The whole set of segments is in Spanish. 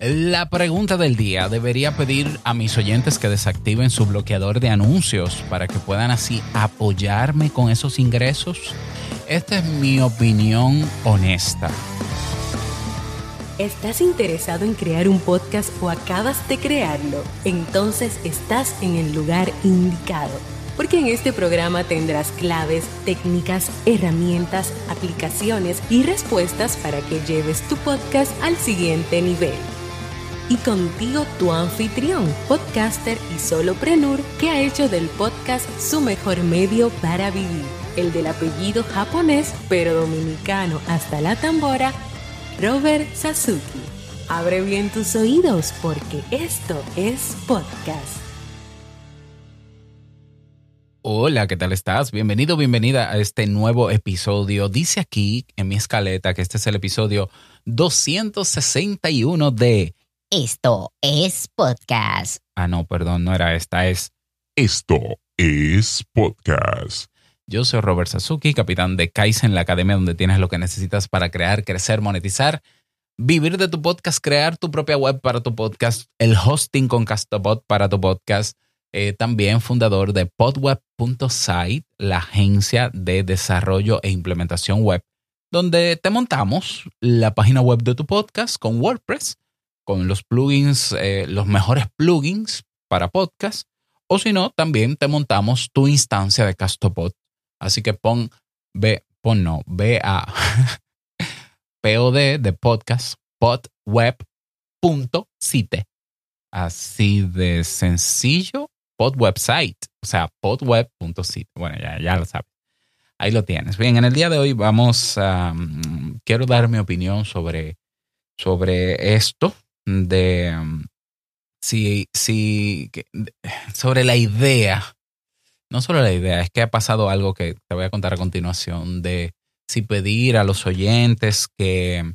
La pregunta del día, ¿debería pedir a mis oyentes que desactiven su bloqueador de anuncios para que puedan así apoyarme con esos ingresos? Esta es mi opinión honesta. ¿Estás interesado en crear un podcast o acabas de crearlo? Entonces estás en el lugar indicado, porque en este programa tendrás claves, técnicas, herramientas, aplicaciones y respuestas para que lleves tu podcast al siguiente nivel y contigo tu anfitrión, podcaster y soloprenur que ha hecho del podcast su mejor medio para vivir, el del apellido japonés pero dominicano hasta la tambora, Robert Sasuki. Abre bien tus oídos porque esto es podcast. Hola, ¿qué tal estás? Bienvenido, bienvenida a este nuevo episodio. Dice aquí en mi escaleta que este es el episodio 261 de esto es podcast. Ah, no, perdón, no era esta, es Esto es podcast. Yo soy Robert Sasuki, capitán de Kaizen, la academia donde tienes lo que necesitas para crear, crecer, monetizar, vivir de tu podcast, crear tu propia web para tu podcast, el hosting con Castobot para tu podcast. Eh, también fundador de podweb.site, la agencia de desarrollo e implementación web, donde te montamos la página web de tu podcast con WordPress con los plugins, eh, los mejores plugins para podcast. O si no, también te montamos tu instancia de Castopod. Así que pon, ve, pon no, ve a POD de podcast, podweb.site. Así de sencillo, podwebsite. O sea, podweb.site. Bueno, ya, ya lo sabes. Ahí lo tienes. Bien, en el día de hoy vamos a... Mm, quiero dar mi opinión sobre, sobre esto de um, si, si, sobre la idea, no solo la idea, es que ha pasado algo que te voy a contar a continuación de si pedir a los oyentes que,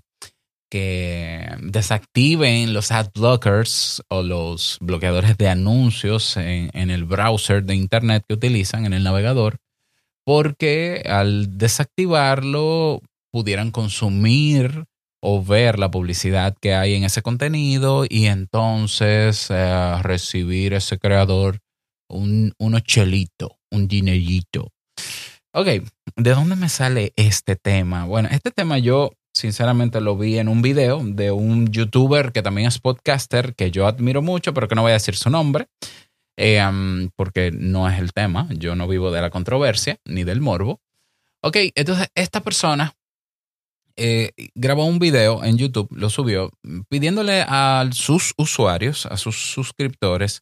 que desactiven los ad blockers o los bloqueadores de anuncios en, en el browser de internet que utilizan en el navegador, porque al desactivarlo pudieran consumir o ver la publicidad que hay en ese contenido y entonces eh, recibir ese creador un, unos un dinerito. Ok, ¿de dónde me sale este tema? Bueno, este tema yo sinceramente lo vi en un video de un youtuber que también es podcaster, que yo admiro mucho, pero que no voy a decir su nombre, eh, porque no es el tema. Yo no vivo de la controversia ni del morbo. Ok, entonces esta persona eh, grabó un video en YouTube, lo subió, pidiéndole a sus usuarios, a sus suscriptores,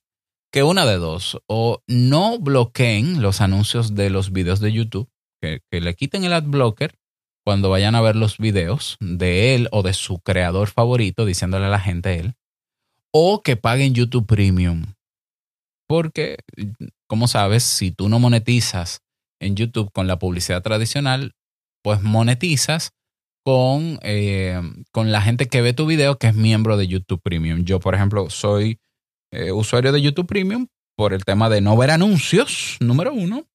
que una de dos, o no bloqueen los anuncios de los videos de YouTube, que, le quiten el ad blocker cuando vayan a ver los videos de él o de su creador favorito, diciéndole a la gente él, o que paguen YouTube Premium. Porque, como sabes, si tú no monetizas en YouTube con la publicidad tradicional, pues monetizas con, eh, con la gente que ve tu video que es miembro de YouTube Premium. Yo, por ejemplo, soy eh, usuario de YouTube Premium por el tema de no ver anuncios, número uno,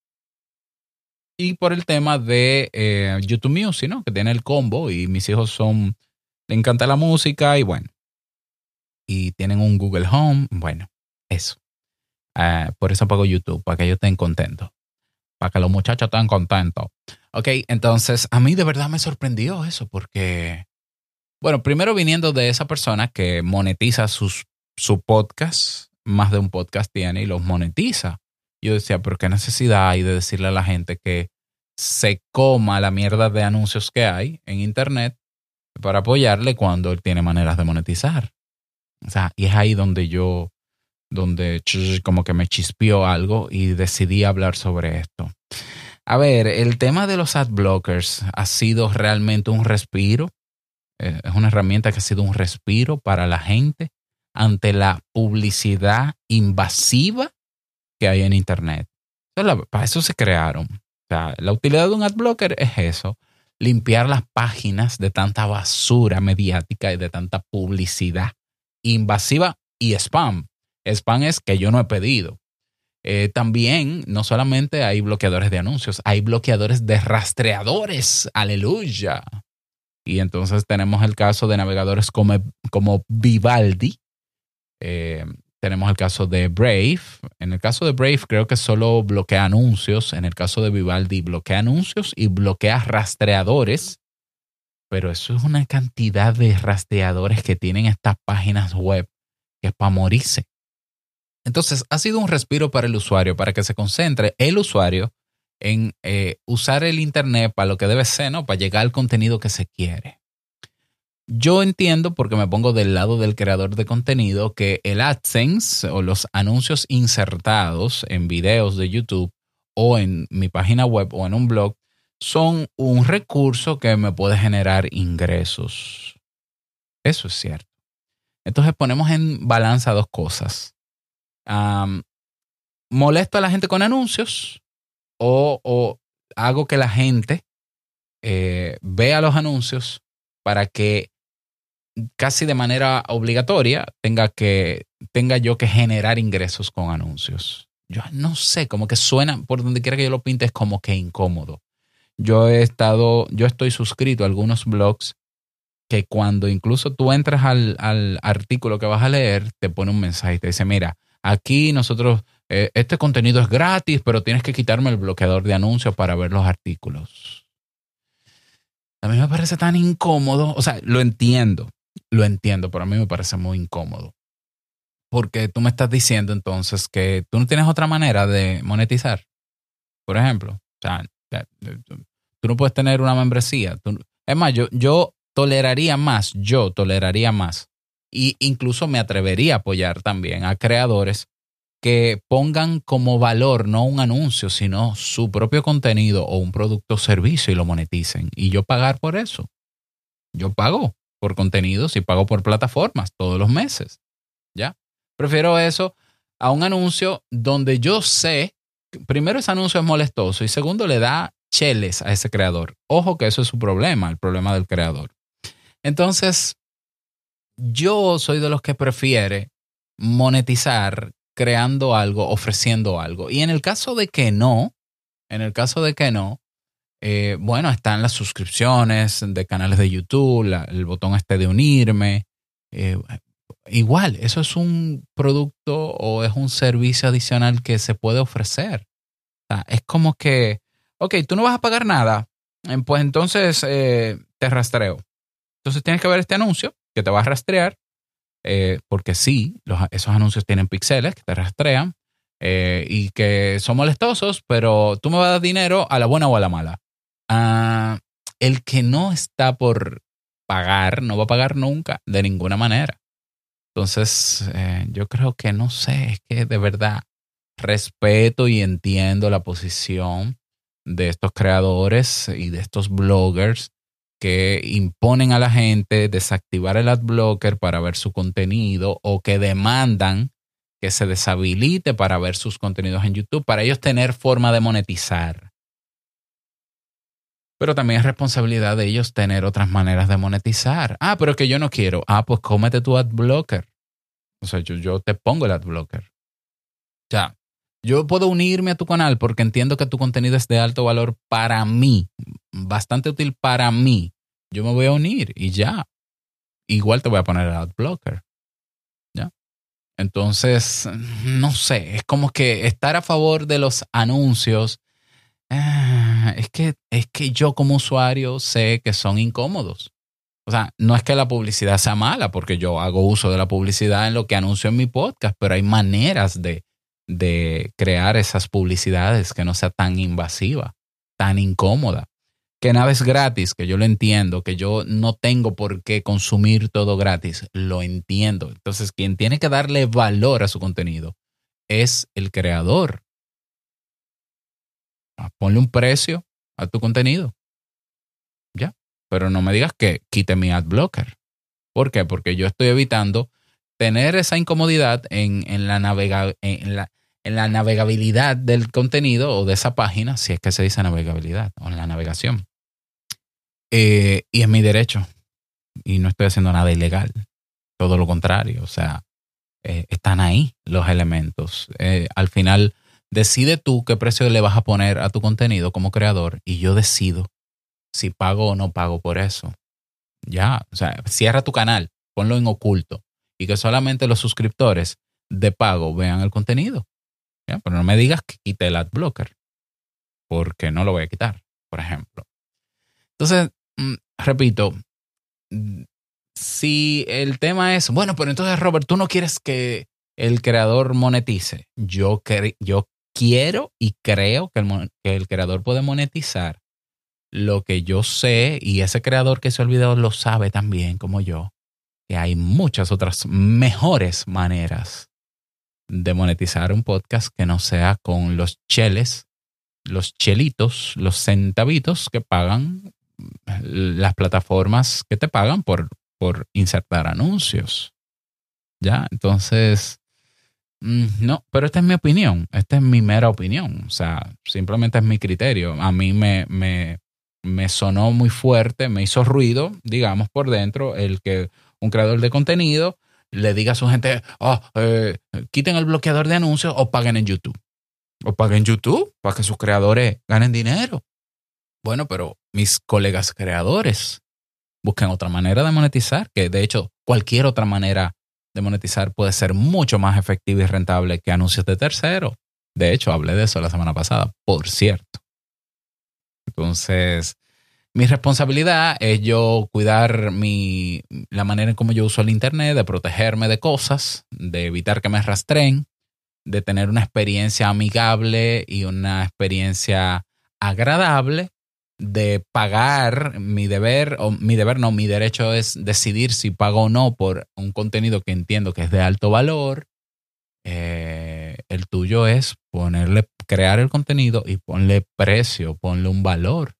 y por el tema de eh, YouTube Music, ¿no? Que tiene el combo y mis hijos son, le encanta la música y bueno, y tienen un Google Home, bueno, eso. por eso pago YouTube, para que ellos estén contentos, para que los muchachos estén contentos. Ok, entonces a mí de verdad me sorprendió eso porque, bueno, primero viniendo de esa persona que monetiza sus, su podcast, más de un podcast tiene y los monetiza. Yo decía, pero qué necesidad hay de decirle a la gente que se coma la mierda de anuncios que hay en Internet para apoyarle cuando él tiene maneras de monetizar. O sea, y es ahí donde yo, donde como que me chispió algo y decidí hablar sobre esto. A ver, el tema de los ad blockers ha sido realmente un respiro. Eh, es una herramienta que ha sido un respiro para la gente ante la publicidad invasiva que hay en Internet. para eso se crearon. O sea, la utilidad de un ad blocker es eso, limpiar las páginas de tanta basura mediática y de tanta publicidad invasiva y spam. Spam es que yo no he pedido. Eh, también no solamente hay bloqueadores de anuncios, hay bloqueadores de rastreadores. Aleluya. Y entonces tenemos el caso de navegadores como, como Vivaldi. Eh, tenemos el caso de Brave. En el caso de Brave creo que solo bloquea anuncios. En el caso de Vivaldi bloquea anuncios y bloquea rastreadores. Pero eso es una cantidad de rastreadores que tienen estas páginas web que es para morirse. Entonces ha sido un respiro para el usuario, para que se concentre el usuario en eh, usar el Internet para lo que debe ser, ¿no? Para llegar al contenido que se quiere. Yo entiendo, porque me pongo del lado del creador de contenido, que el AdSense o los anuncios insertados en videos de YouTube o en mi página web o en un blog son un recurso que me puede generar ingresos. Eso es cierto. Entonces ponemos en balanza dos cosas. Molesto a la gente con anuncios o, hago que la gente eh, vea los anuncios para que casi de manera obligatoria tenga que tenga yo que generar ingresos con anuncios. Yo no sé, como que suena por donde quiera que yo lo pinte es como que incómodo. Yo he estado, yo estoy suscrito a algunos blogs que cuando incluso tú entras al, al artículo que vas a leer, te pone un mensaje y te dice, mira, aquí nosotros, eh, este contenido es gratis, pero tienes que quitarme el bloqueador de anuncios para ver los artículos. A mí me parece tan incómodo, o sea, lo entiendo, lo entiendo, pero a mí me parece muy incómodo. Porque tú me estás diciendo entonces que tú no tienes otra manera de monetizar. Por ejemplo, o sea, tú no puedes tener una membresía. es más, yo, yo toleraría más, yo toleraría más. Y incluso me atrevería a apoyar también a creadores que pongan como valor no un anuncio, sino su propio contenido o un producto o servicio y lo moneticen. Y yo pagar por eso. Yo pago por contenidos y pago por plataformas todos los meses. ¿Ya? Prefiero eso a un anuncio donde yo sé, primero ese anuncio es molestoso y segundo le da cheles a ese creador. Ojo que eso es su problema, el problema del creador. Entonces, yo soy de los que prefiere monetizar creando algo, ofreciendo algo. Y en el caso de que no, en el caso de que no, eh, bueno, están las suscripciones de canales de YouTube, el botón este de unirme. Eh, igual, eso es un producto o es un servicio adicional que se puede ofrecer. es como que, ok, tú no vas a pagar nada, eh, pues entonces te rastreo. Entonces tienes que ver este anuncio que te va a rastrear, porque sí, esos anuncios tienen píxeles que te rastrean y que son molestosos, pero tú me vas a dar dinero a la buena o a la mala. Ah, el que no está por pagar, no va a pagar nunca, de ninguna manera. Entonces, eh, yo creo que no sé, es que de verdad respeto y entiendo la posición de estos creadores y de estos bloggers que imponen a la gente desactivar el adblocker para ver su contenido o que demandan que se deshabilite para ver sus contenidos en YouTube, para ellos tener forma de monetizar. Pero también es responsabilidad de ellos tener otras maneras de monetizar. Ah, pero que yo no quiero. Ah, pues cómete tu ad blocker. O sea, yo, yo te pongo el ad blocker. O sea, yo puedo unirme a tu canal porque entiendo que tu contenido es de alto valor para mí, bastante útil para mí. Yo me voy a unir y ya. Igual te voy a poner el ad blocker. ¿Ya? Entonces, no sé, es como que estar a favor de los anuncios Ah, es, que, es que yo como usuario sé que son incómodos. O sea, no es que la publicidad sea mala, porque yo hago uso de la publicidad en lo que anuncio en mi podcast, pero hay maneras de, de crear esas publicidades que no sea tan invasiva, tan incómoda. Que nada es gratis, que yo lo entiendo, que yo no tengo por qué consumir todo gratis, lo entiendo. Entonces, quien tiene que darle valor a su contenido es el creador, Ah, ponle un precio a tu contenido. Ya. Pero no me digas que quite mi ad blocker. ¿Por qué? Porque yo estoy evitando tener esa incomodidad en, la, en, la, en la navegabilidad del contenido o de esa página, si es que se dice navegabilidad o en la navegación. Eh, y es mi derecho. Y no estoy haciendo nada ilegal. Todo lo contrario. O sea, eh, están ahí los elementos. Eh, al final Decide tú qué precio le vas a poner a tu contenido como creador y yo decido si pago o no pago por eso. Ya, o sea, cierra tu canal, ponlo en oculto y que solamente los suscriptores de pago vean el contenido. ¿ya? Pero no me digas que quite el ad blocker, porque no lo voy a quitar, por ejemplo. Entonces, mm, repito, si el tema es, bueno, pero entonces Robert, tú no quieres que el creador monetice. Yo, yo quiero y creo que el, que el creador puede monetizar lo que yo sé y ese creador que se ha olvidado lo sabe también como yo, que hay muchas otras mejores maneras de monetizar un podcast que no sea con los cheles, los chelitos, los centavitos que pagan las plataformas que te pagan por, por insertar anuncios. ¿Ya? Entonces, mm, no, pero esta es mi opinión, esta es mi mera opinión, o sea, simplemente es mi criterio. A mí me, me, me sonó muy fuerte, me hizo ruido, digamos, por dentro, el que un creador de contenido le diga a su gente, oh, eh, quiten el bloqueador de anuncios o paguen en YouTube. O paguen en YouTube para que sus creadores ganen dinero. Bueno, pero mis colegas creadores busquen otra manera de monetizar, que de hecho cualquier otra manera de monetizar puede ser mucho más efectiva y rentable que anuncios de tercero. De hecho, hablé de eso la semana pasada, por cierto. Entonces, mi responsabilidad es yo cuidar mi, la manera en cómo yo uso el Internet, de protegerme de cosas, de evitar que me rastreen, de tener una experiencia amigable y una experiencia agradable, de pagar mi deber, o mi deber no, mi derecho es decidir si pago o no por un contenido que entiendo que es de alto valor. Eh, el tuyo es ponerle, crear el contenido y ponle precio, ponle un valor.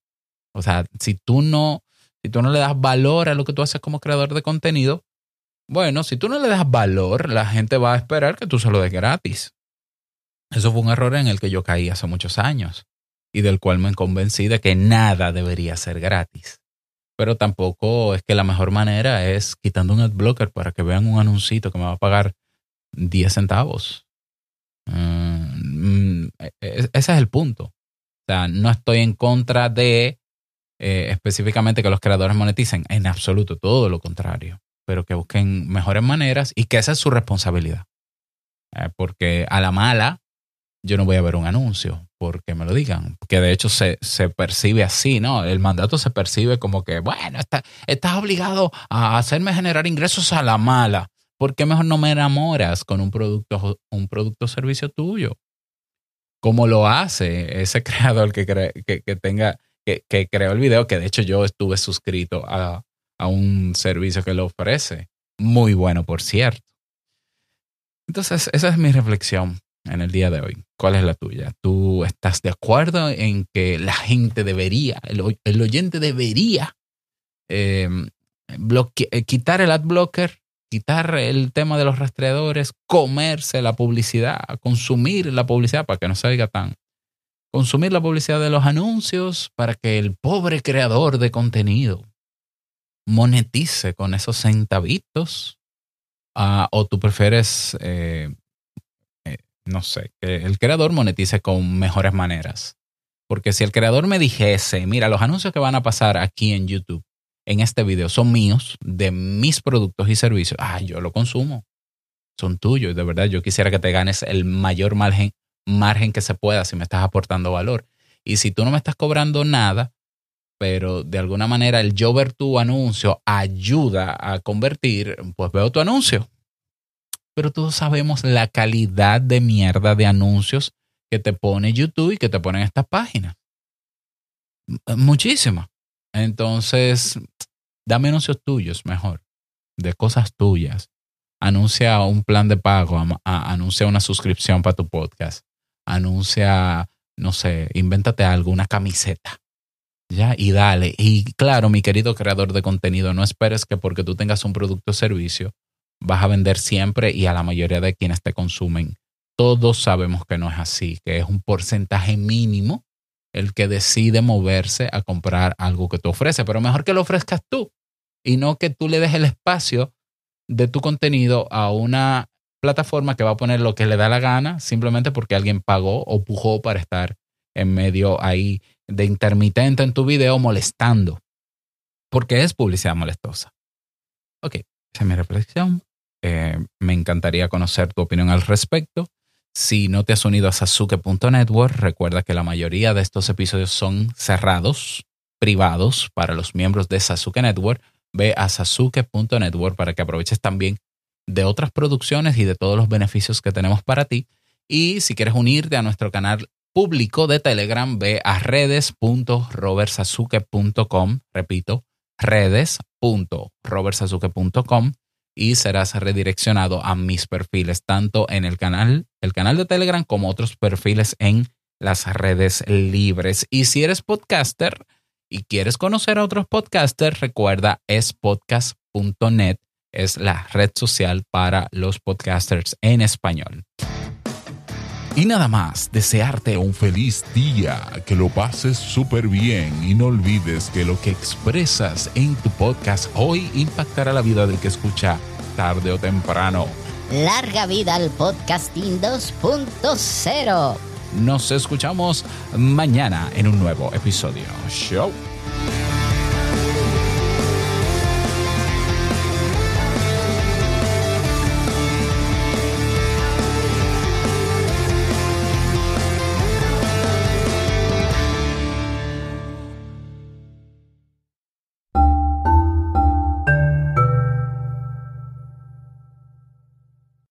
O sea, si tú no, si tú no le das valor a lo que tú haces como creador de contenido, bueno, si tú no le das valor, la gente va a esperar que tú se lo des gratis. Eso fue un error en el que yo caí hace muchos años y del cual me convencí de que nada debería ser gratis. Pero tampoco es que la mejor manera es quitando un adblocker para que vean un anuncito que me va a pagar 10 centavos. Mm, e, e, ese es el punto. O sea, no estoy en contra de eh, específicamente que los creadores moneticen, en absoluto, todo lo contrario, pero que busquen mejores maneras y que esa es su responsabilidad. Eh, porque a la mala, yo no voy a ver un anuncio porque me lo digan, que de hecho se, se percibe así, ¿no? El mandato se percibe como que, bueno, estás obligado a hacerme generar ingresos a la mala. ¿Por qué mejor no me enamoras con un producto, un producto o servicio tuyo? ¿Cómo lo hace ese creador que, que, que tenga, que, creó el video, que de hecho yo estuve suscrito a, a un servicio que lo ofrece. Muy bueno, por cierto. Entonces, esa es mi reflexión en el día de hoy. ¿Cuál es la tuya? ¿Tú estás de acuerdo en que la gente debería, el, el oyente debería eh, quitar el ad blocker quitar el tema de los rastreadores, comerse la publicidad, consumir la publicidad para que no se oiga tan. Consumir la publicidad de los anuncios para que el pobre creador de contenido monetice con esos centavitos. Uh, o tú prefieres, eh, eh, no sé, que el creador monetice con mejores maneras. Porque si el creador me dijese, mira, los anuncios que van a pasar aquí en YouTube en este video son míos, de mis productos y servicios, ah, yo lo consumo. Son tuyos. De verdad, yo quisiera que te ganes el mayor margen, margen que se pueda si me estás aportando valor. Y si tú no me estás cobrando nada, pero de alguna manera el yo ver tu anuncio ayuda a convertir, pues veo tu anuncio. Pero todos sabemos la calidad de mierda de anuncios que te pone YouTube y que te ponen estas páginas. Muchísimas. Entonces, dame anuncios tuyos mejor, de cosas tuyas. Anuncia un plan de pago, anuncia una suscripción para tu podcast, anuncia, no sé, invéntate algo, una camiseta. Ya, y dale. Y claro, mi querido creador de contenido, no esperes que porque tú tengas un producto o servicio, vas a vender siempre y a la mayoría de quienes te consumen. Todos sabemos que no es así, que es un porcentaje mínimo el que decide moverse a comprar algo que te ofrece, pero mejor que lo ofrezcas tú y no que tú le des el espacio de tu contenido a una plataforma que va a poner lo que le da la gana simplemente porque alguien pagó o pujó para estar en medio ahí de intermitente en tu video molestando. porque es publicidad molestosa. Ok, esa es mi reflexión. Eh, me encantaría conocer tu opinión al respecto. Si no te has unido a Sasuke.network, recuerda que la mayoría de estos episodios son cerrados, privados para los miembros de Sasuke Network. Ve a Sasuke.network para que aproveches también de otras producciones y de todos los beneficios que tenemos para ti. Y si quieres unirte a nuestro canal público de Telegram, ve a redes.robertsasuke.com. Repito, redes.robertsasuke.com y serás redireccionado a mis perfiles, tanto en el canal, el canal de Telegram, como otros perfiles en las redes libres. Y si eres podcaster y quieres conocer a otros podcasters, recuerda espodcast.net, es la red social para los podcasters en español. Y nada más, desearte un feliz día, que lo pases súper bien y no olvides que lo que expresas en tu podcast hoy impactará la vida del que escucha tarde o temprano. Larga vida al podcasting 2.0. Nos escuchamos mañana en un nuevo episodio. Show.